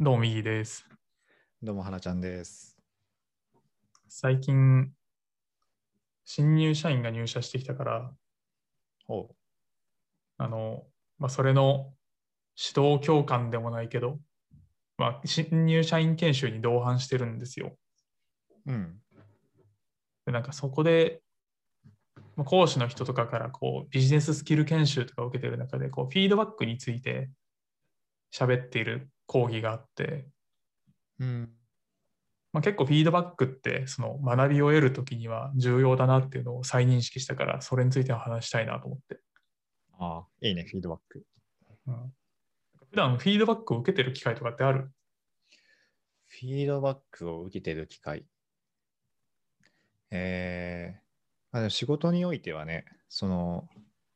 どうも、右です。どうも、はなちゃんです。最近、新入社員が入社してきたから、おう。あの、まあ、それの指導教官でもないけど、まあ、新入社員研修に同伴してるんですよ。うん。で、なんかそこで、まあ講師の人とかからこうビジネススキル研修とかを受けてる中で、こうフィードバックについて喋っている講義があって、うん。まあ、結構フィードバックってその学びを得るときには重要だなっていうのを再認識したから、それについては話したいなと思って。ああ、いいね、フィードバック。うん、普段フィードバックを受けてる機会とかってある？フィードバックを受けてる機会。えーまあ、仕事においてはね、その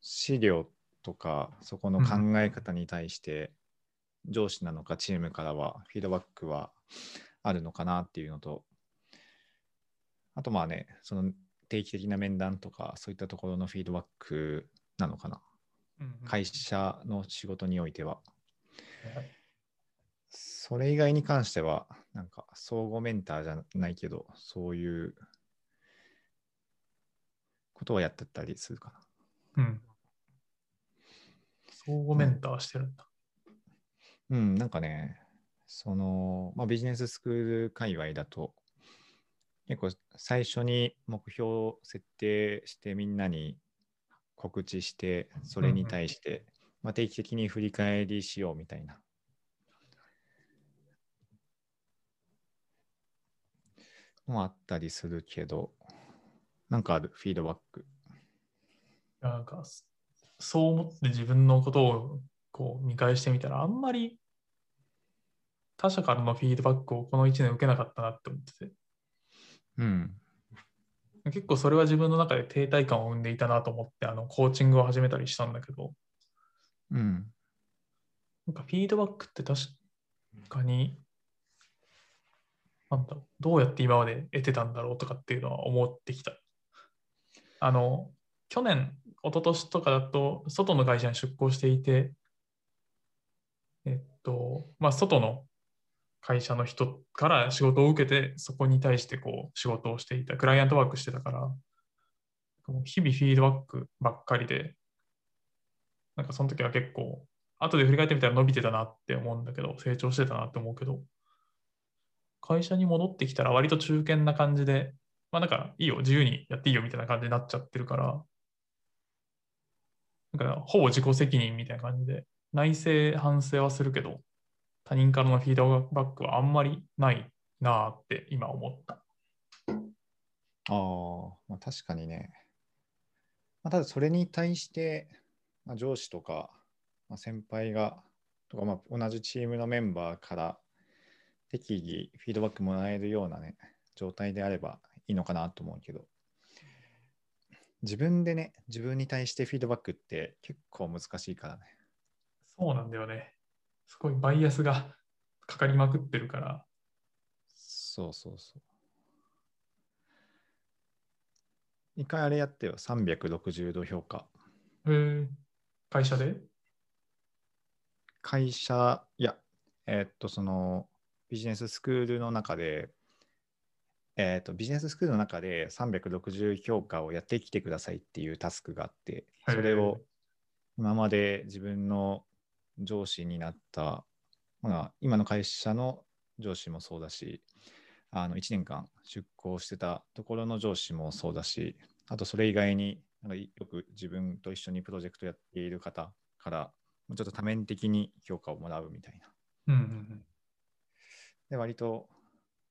資料とか、そこの考え方に対して、上司なのかチームからはフィードバックはあるのかなっていうのと、あとまあね、その定期的な面談とか、そういったところのフィードバックなのかな。うんうん会社の仕事においては。はいそれ以外に関しては、なんか、相互メンターじゃないけど、そういうことをやってたりするかうん。相互メンターしてるんだ。な。うん、なんかね、その、まあ、ビジネススクール界隈だと、結構最初に目標を設定してみんなに告知して、それに対して、まあ、定期的に振り返りしようみたいなのあったりするけど、なんかある、フィードバック。なんか、そそう思って自分のことをこう見返してみたら、あんまり他者からのフィードバックをこの1年受けなかったなって思ってて。うん。結構それは自分の中で停滞感を生んでいたなと思って、あの、コーチングを始めたりしたんだけど、うん。なんかフィードバックって確かに、なんだろう、どうやって今まで得てたんだろうとかっていうのは思ってきた。あの、去年、一昨年とかだと、外の会社に出向していて、えっと、まあ、外の会社の人から仕事を受けて、そこに対してこう仕事をしていた、クライアントワークしてたから、日々フィードバックばっかりで、なんかその時は結構、後で振り返ってみたら伸びてたなって思うんだけど、成長してたなって思うけど、会社に戻ってきたら割と中堅な感じで、まあなんかいいよ、自由にやっていいよみたいな感じになっちゃってるから、なんかほぼ自己責任みたいな感じで、内省、反省はするけど、他人からのフィードバックはあんまりないなって今思った。ああ、まあ、確かにね。まあ、ただそれに対して、まあ、上司とか、まあ、先輩が、とかまあ同じチームのメンバーから適宜フィードバックもらえるようなね、状態であればいいのかなと思うけど、自分でね、自分に対してフィードバックって結構難しいからね。そうなんだよね。すごいバイアスがかかりまくってるから、そうそうそう。一回あれやってよ、360度評価。へー会社で？会社、いや、えーっと、そのビジネススクールの中で、えーっと、ビジネススクールの中で360評価をやってきてくださいっていうタスクがあって、それを今まで自分の上司になった、まあ、今の会社の上司もそうだし、あの1年間出向してたところの上司もそうだし、あとそれ以外になんかよく自分と一緒にプロジェクトやっている方から、ちょっと多面的に評価をもらうみたいな。うんうんうん。で、割と、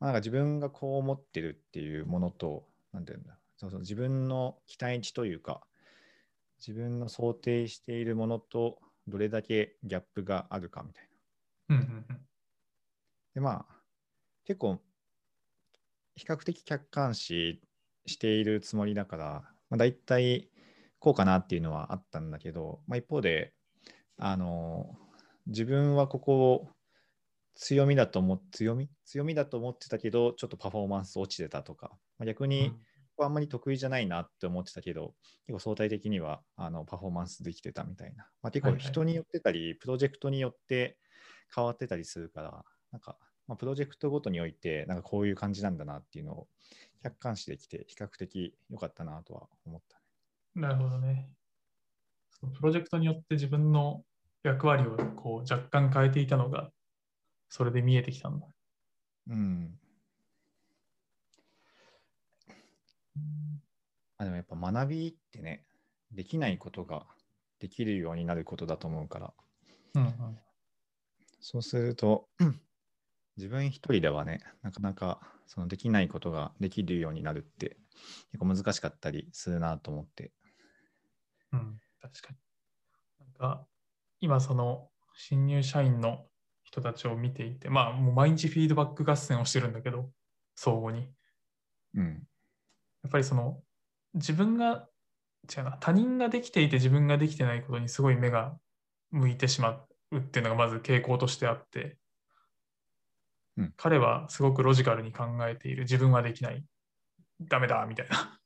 まあ、なんか自分がこう思ってるっていうものと、なんていうんだ、そうそう自分の期待値というか、自分の想定しているものとどれだけギャップがあるかみたいな。うんうんうん。で、まあ、結構、比較的客観視しているつもりだから、まあ、大体こうかなっていうのはあったんだけど、まあ、一方で、あの、自分はここを強みだと思っ強み強みだと思ってたけど、ちょっとパフォーマンス落ちてたとか、まあ、逆に、ここあんまり得意じゃないなって思ってたけど、結構相対的にはあのパフォーマンスできてたみたいな。まあ、結構はいはい人によってたり、プロジェクトによって変わってたりするから、なんか、まあ、プロジェクトごとにおいて、なんかこういう感じなんだなっていうのを客観視できて、比較的良かったなとは思った、なるほどね。そのプロジェクトによって自分の役割をこう若干変えていたのが、それで見えてきたんだ。うん。あでもやっぱ学びってね、できないことができるようになることだと思うから、うんうん。そうすると、自分一人ではね、なかなかそのできないことができるようになるって結構難しかったりするなと思って。うん、確かに。なんか、今その新入社員の人たちを見ていて、まあもう毎日フィードバック合戦をしてるんだけど、相互に。うん。やっぱりその自分が、違うな、他人ができていて自分ができてないことにすごい目が向いてしまうっていうのがまず傾向としてあって、うん彼はすごくロジカルに考えている、自分はできない、ダメだみたいな。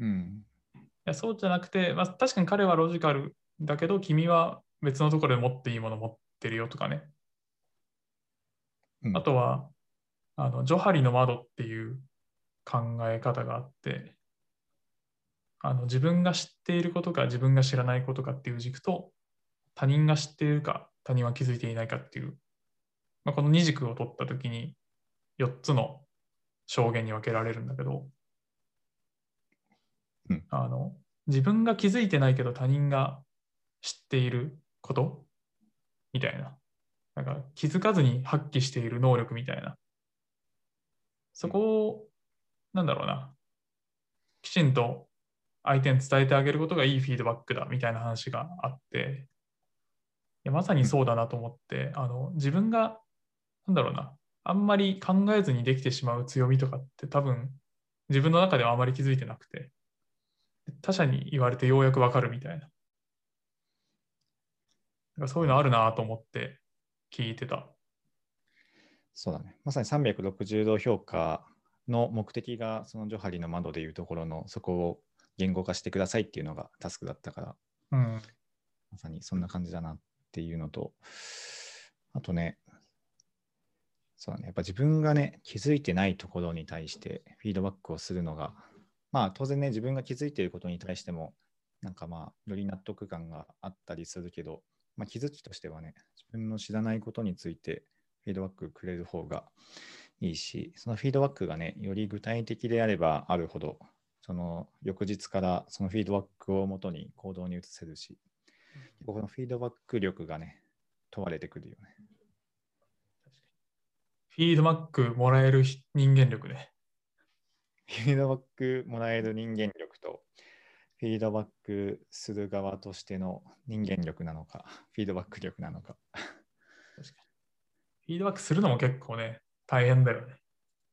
うん。いやそうじゃなくて、まあ、確かに彼はロジカルだけど、君は別のところで持っていいもの持ってるよとかね。うんあとは、あのジョハリの窓っていう考え方があって、あの自分が知っていることか自分が知らないことかっていう軸と、他人が知っているか他人は気づいていないかっていう、まあ、この二軸を取ったときに4つの証言に分けられるんだけど、うんあの自分が気づいてないけど他人が知っていることみたいな。なんか気づかずに発揮している能力みたいな。そこを、なんだろうな、きちんと相手に伝えてあげることがいいフィードバックだみたいな話があって、いやまさにそうだなと思って、あの自分が、なんだろうな、あんまり考えずにできてしまう強みとかって多分自分の中ではあまり気づいてなくて、他者に言われてようやくわかるみたいな。なそういうのあるなと思って聞いてた。そうだね。まさに360度評価の目的が、そのジョハリの窓でいうところの、そこを言語化してくださいっていうのがタスクだったから、うん。まさにそんな感じだなっていうのと、あとね、そうだね、やっぱ自分がね、気づいてないところに対してフィードバックをするのが、まあ当然ね、自分が気づいていることに対しても、なんかまあ、より納得感があったりするけど、まあ、気づきとしてはね、自分の知らないことについてフィードバックくれる方がいいし、そのフィードバックがね、より具体的であればあるほど、その翌日からそのフィードバックをもとに行動に移せるし、このフィードバック力がね、問われてくるよね。フィードバックもらえる人間力ね。フィードバックもらえる人間力と、フィードバックする側としての人間力なのか、フィードバック力なのか。フィードバックするのも結構ね、大変だよね。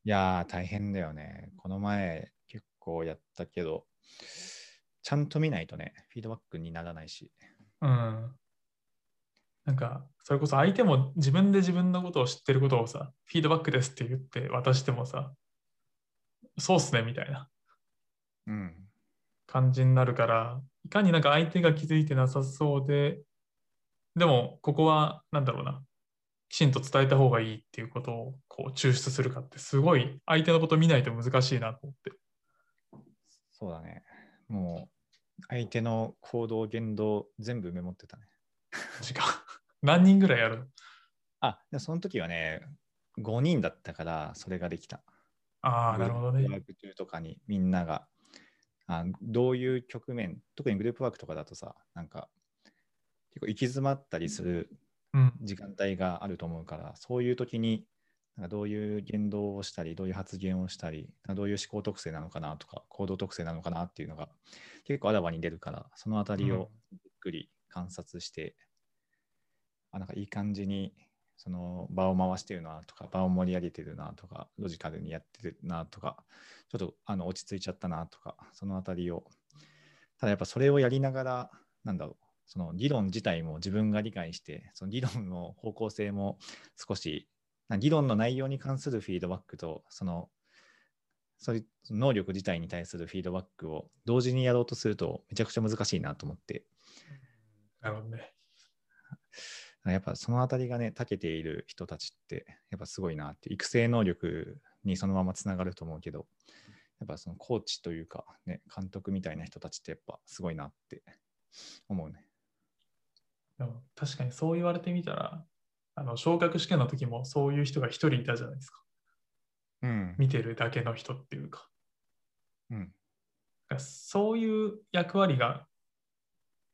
いやー、大変だよね。この前結構やったけど、ちゃんと見ないとね、フィードバックにならないし。うん。なんか、それこそ相手も自分で自分のことを知ってることをさ、フィードバックですって言って渡してもさ、そうっすねみたいなうん。感じになるから、いかになんか相手が気づいてなさそうで、でもここはなんだろうな、きちんと伝えた方がいいっていうことをこう抽出するかってすごい相手のこと見ないと難しいなと思って。そうだね。もう、相手の行動、言動、全部メモってたね。時間。何人ぐらいやるの？あ、でもその時はね、5人だったから、それができた。ああ、なるほどね。グループワーク中とかにみんながあどういう局面、特にグループワークとかだとさ、なんか結構行き詰まったりするうん。時間帯があると思うから、そういう時になんかどういう言動をしたり、どういう発言をしたり、どういう思考特性なのかなとか、行動特性なのかなっていうのが結構あらわに出るから、そのあたりをじっくり観察して、あなんかいい感じにその場を回してるなとか、場を盛り上げてるなとか、ロジカルにやってるなとか、ちょっとあの落ち着いちゃったなとか、そのあたりを。ただやっぱそれをやりながら、なんだろう、その議論自体も自分が理解して、その議論の方向性も少し、な議論の内容に関するフィードバックと、その、そういう能力自体に対するフィードバックを同時にやろうとするとめちゃくちゃ難しいなと思って、なるほどね。やっぱそのあたりがね、長けている人たちって、やっぱすごいなって、育成能力にそのままつながると思うけど、やっぱそのコーチというか、ね、監督みたいな人たちってやっぱすごいなって思うね。確かにそう言われてみたら、あの昇格試験の時もそういう人が一人いたじゃないですか。うん。見てるだけの人っていうか。うん。そういう役割が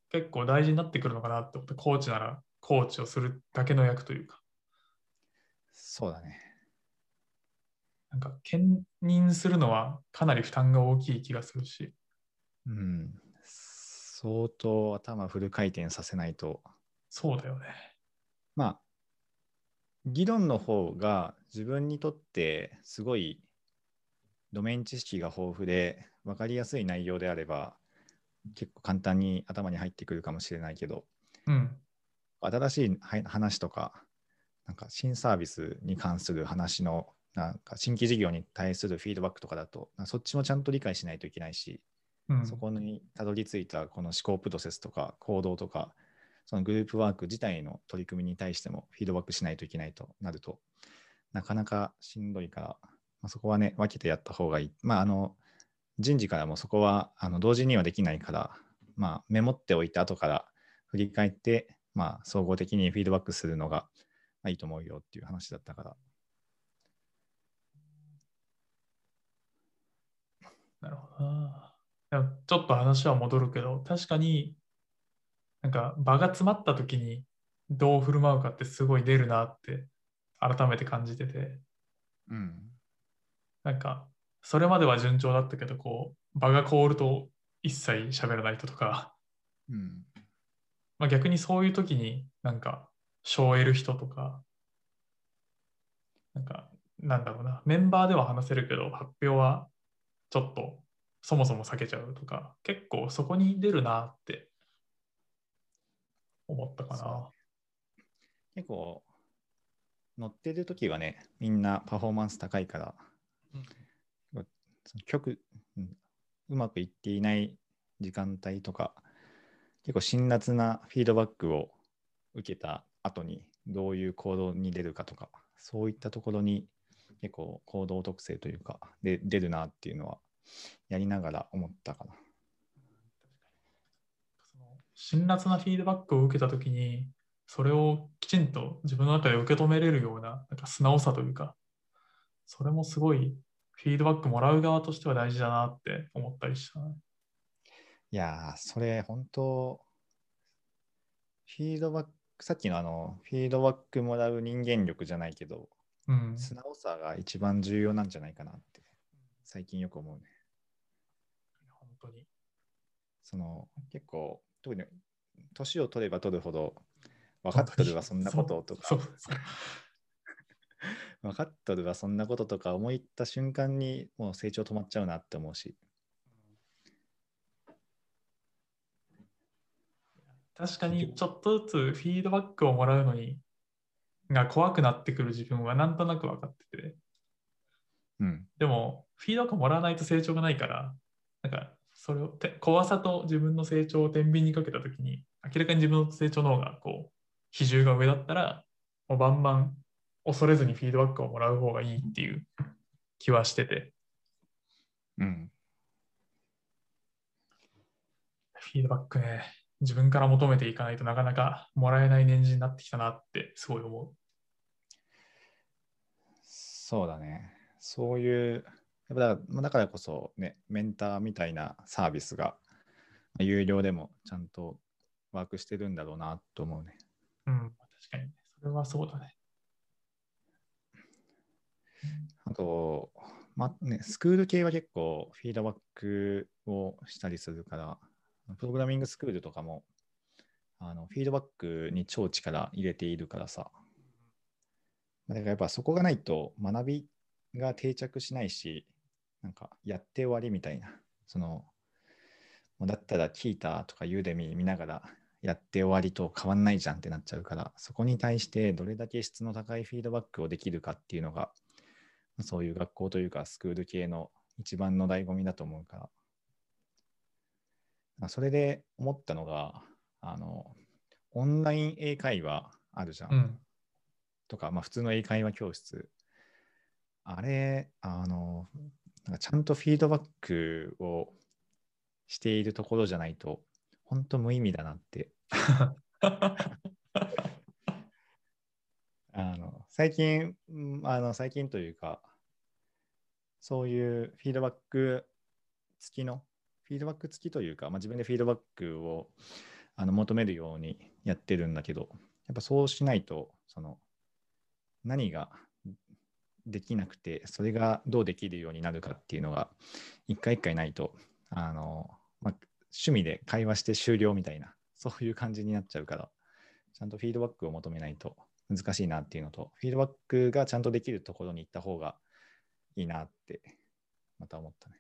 結構大事になってくるのかなって思って、コーチならコーチをするだけの役というか、そうだね。なんか兼任するのはかなり負担が大きい気がするし、うん。相当頭フル回転させないと、そうだよね。まあ、議論の方が自分にとってすごいドメイン知識が豊富で分かりやすい内容であれば結構簡単に頭に入ってくるかもしれないけどうん。新しいは話とかなんか新サービスに関する話のなんか新規事業に対するフィードバックとかだとそっちもちゃんと理解しないといけないしうん、そこにたどり着いたこの思考プロセスとか行動とか、そのグループワーク自体の取り組みに対してもフィードバックしないといけないとなると、なかなかしんどいから、まあ、そこはね、分けてやった方がいい。まあ、あの、人事からもそこはあの同時にはできないから、まあ、メモっておいて後から振り返って、まあ、総合的にフィードバックするのが、いいと思うよっていう話だったから。なるほどな。ちょっと話は戻るけど、確かになんか場が詰まった時にどう振る舞うかってすごい出るなって改めて感じてて、うん。なんかそれまでは順調だったけど、こう場が凍ると一切喋らない人とか、うん。まあ、逆にそういう時になんか賞を得る人とか、なんかなんだろうな、メンバーでは話せるけど発表はちょっとそもそも避けちゃうとか、結構そこに出るなって思ったかそな。結構、乗ってる時はね、みんなパフォーマンス高いから、その曲、うんうまくいっていない時間帯とか、結構辛辣なフィードバックを受けた後にどういう行動に出るかとか、そういったところに結構行動特性というか、で出るなっていうのはやりながら思ったかな。辛辣なフィードバックを受けたときに、それをきちんと自分の中で受け止めれるようななんか素直さというか、それもすごいフィードバックもらう側としては大事だなって思ったりしたね。いやー、それ本当、フィードバック、さっきのあの、フィードバックもらう人間力じゃないけど、うん。素直さが一番重要なんじゃないかなって、最近よく思うね。本当に。その、結構、特に年を取れば取るほど、分かっとるわ、そんなこととか 分かっとるわ、そんなこととか思いった瞬間に、もう成長止まっちゃうなって思うし。確かにちょっとずつフィードバックをもらうのにが怖くなってくる自分はなんとなく分かっててうん。でもフィードバックをもらわないと成長がないからなんかそれをて怖さと自分の成長を天秤にかけた時に明らかに自分の成長の方がこう比重が上だったらもうバンバン恐れずにフィードバックをもらう方がいいっていう気はしててうん。フィードバックね自分から求めていかないとなかなかもらえない年次になってきたなってすごい思う。そうだね。そういう、やっぱだからだからこそね、メンターみたいなサービスが有料でもちゃんとワークしてるんだろうなと思うね。うん、確かにね。それはそうだね。あと、まね、スクール系は結構フィードバックをしたりするから、プログラミングスクールとかもあのフィードバックに超力入れているからさ。だからやっぱそこがないと学びが定着しないし、なんかやって終わりみたいな。その、もうだったらキータとかユーデミ見ながらやって終わりと変わんないじゃんってなっちゃうから、そこに対してどれだけ質の高いフィードバックをできるかっていうのが、そういう学校というかスクール系の一番の醍醐味だと思うから。それで思ったのが、あの、オンライン英会話あるじゃん。うん。とか、まあ、普通の英会話教室。あれ、あの、なんかちゃんとフィードバックをしているところじゃないと、本当無意味だなって。あの最近、うんあの最近というか、そういうフィードバック付きの、フィードバック付きというか、まあ、自分でフィードバックをあの求めるようにやってるんだけど、やっぱそうしないと、その何ができなくて、それがどうできるようになるかっていうのが、一回一回ないと、あの、まあ、趣味で会話して終了みたいな、そういう感じになっちゃうから、ちゃんとフィードバックを求めないと難しいなっていうのと、フィードバックがちゃんとできるところに行った方がいいなって、また思ったね。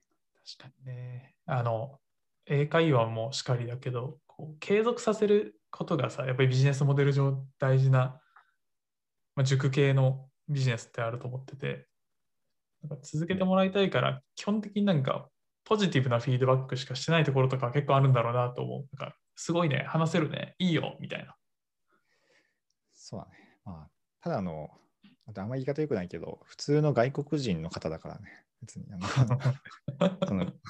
確かにね。あの、英会話もしかりだけど、こう継続させることがさ、やっぱりビジネスモデル上大事な、まあ、塾系のビジネスってあると思ってて、なんか続けてもらいたいから、基本的になんかポジティブなフィードバックしかしてないところとか結構あるんだろうなと思う。なんかすごいね、話せるね、いいよ、みたいな。そうだね。まあ、ただの、あんまり言い方良くないけど、普通の外国人の方だからね、別に。あの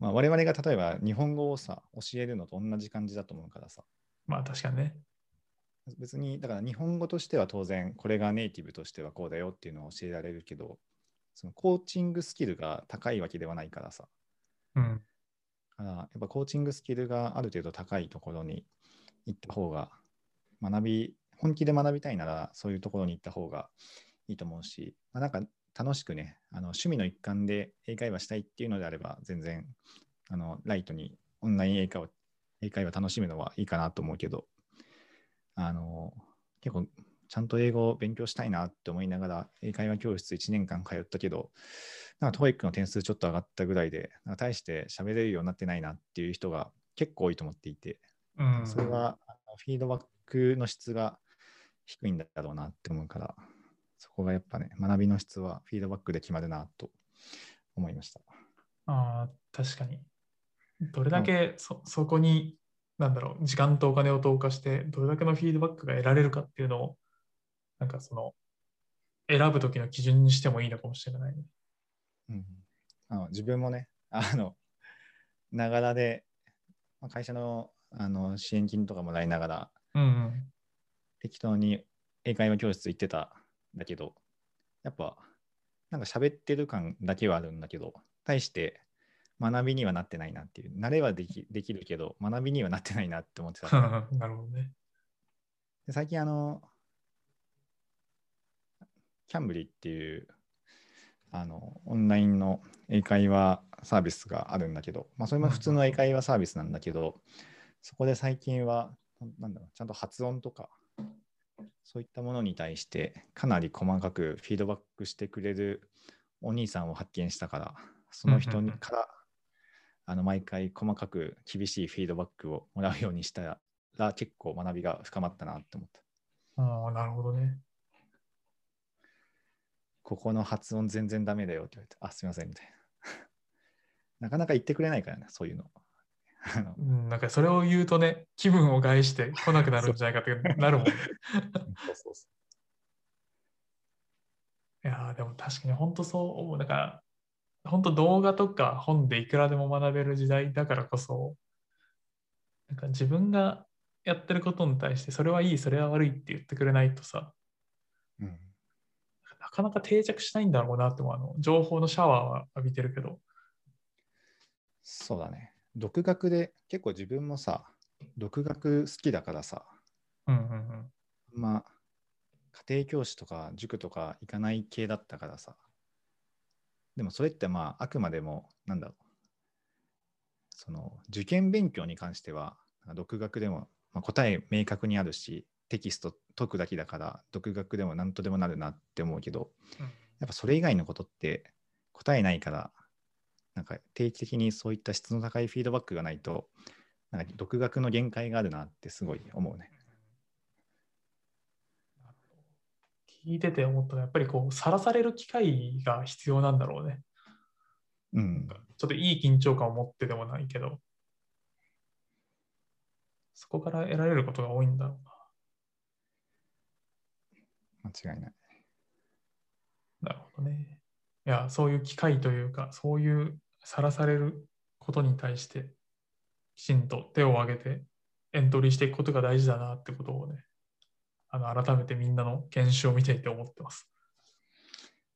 まあ、我々が例えば日本語をさ、教えるのと同じ感じだと思うからさ、まあ確かにね。別に、だから日本語としては当然、これがネイティブとしてはこうだよっていうのを教えられるけど、そのコーチングスキルが高いわけではないからさ、うん。だからやっぱコーチングスキルがある程度高いところに行った方が、学び、本気で学びたいならそういうところに行った方がいいと思うし、まあ、なんか楽しくね、あの趣味の一環で英会話したいっていうのであれば、全然あのライトにオンライン英会話英会話楽しむのはいいかなと思うけど、あの結構ちゃんと英語を勉強したいなって思いながら英会話教室1年間通ったけど、なんか TOEIC の点数ちょっと上がったぐらいで、なんか大して喋れるようになってないなっていう人が結構多いと思っていて、うん、それはフィードバックの質が低いんだろうなって思うから、そこがやっぱね、学びの質はフィードバックで決まるなと思いました。ああ、確かに。どれだけそ,、そこに、なんだろう、時間とお金を投下して、どれだけのフィードバックが得られるかっていうのを、なんかその、選ぶときの基準にしてもいいのかもしれないね。うん、あの自分もね、あの、ながらで、まあ会社のあの支援金とかもらいながら、うん、うん。適当に英会話教室行ってたんだけど、やっぱ、なんか喋ってる感だけはあるんだけど、対して学びにはなってないなっていう、慣れはできできるけど、学びにはなってないなって思ってた。なるほどね。で最近、あの、キャンブリっていう、あの、オンラインの英会話サービスがあるんだけど、まあ、それも普通の英会話サービスなんだけど、そこで最近は、なんだろう、ちゃんと発音とか、そういったものに対してかなり細かくフィードバックしてくれるお兄さんを発見したから、その人にから、あの毎回細かく厳しいフィードバックをもらうようにしたら結構学びが深まったなって思った。ああ、なるほどね。ここの発音全然ダメだよって言われて、あ、すみませんみたいな。なかなか言ってくれないからね、そういうの。なんかそれを言うとね、気分を害して来なくなるんじゃないかってなるもんね。そうそうそいやーでも確かに本当そう思う。だから、本当動画とか本でいくらでも学べる時代だからこそ、なんか自分がやってることに対して、それはいい、それは悪いって言ってくれないとさ、う。うん、なかなか定着しないんだろうなって思うあの情報のシャワーは浴びてるけど。そうだね。独学で、結構自分もさ、独学好きだからさ、うんうんうん。まあ、家庭教師とか塾とか行かない系だったからさ。でもそれってまあ、あくまでも、なんだろう。その、受験勉強に関しては、独学でも、まあ、答え明確にあるし、テキスト解くだけだから、独学でも何とでもなるなって思うけど、うんやっぱそれ以外のことって答えないから、なんか定期的にそういった質の高いフィードバックがないと、なんか独学の限界があるなってすごい思うね。聞いてて思ったのは、やっぱりこう、さらされる機会が必要なんだろうね。うん。ちょっといい緊張感を持ってでもないけど、そこから得られることが多いんだろうな。違いない。なるほどね。いや、そういう機会というか、そういうさらされることに対して、きちんと手を挙げてエントリーしていくことが大事だなってことをね、あの改めてみんなの研修を見ていて思ってます。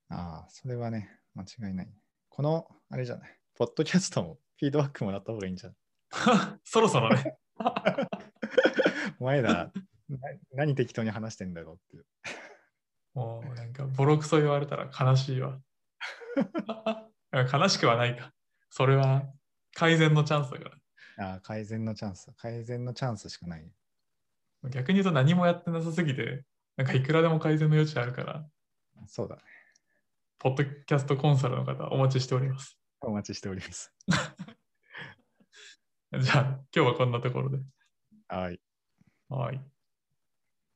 ああ、それはね、間違いない。この、あれじゃない、ポッドキャストもフィードバックもらった方がいいんじゃん。そろそろね。お前ら、な何適当に話してんだろうっていう。もうなんかボロクソ言われたら悲しいわ。悲しくはないか。それは改善のチャンスだから。ああ、改善のチャンス。改善のチャンスしかない。逆に言うと何もやってなさすぎて、なんかいくらでも改善の余地あるから、そうだね。ポッドキャストコンサルの方お待ちしております。お待ちしております。じゃあ今日はこんなところで。はい。はい。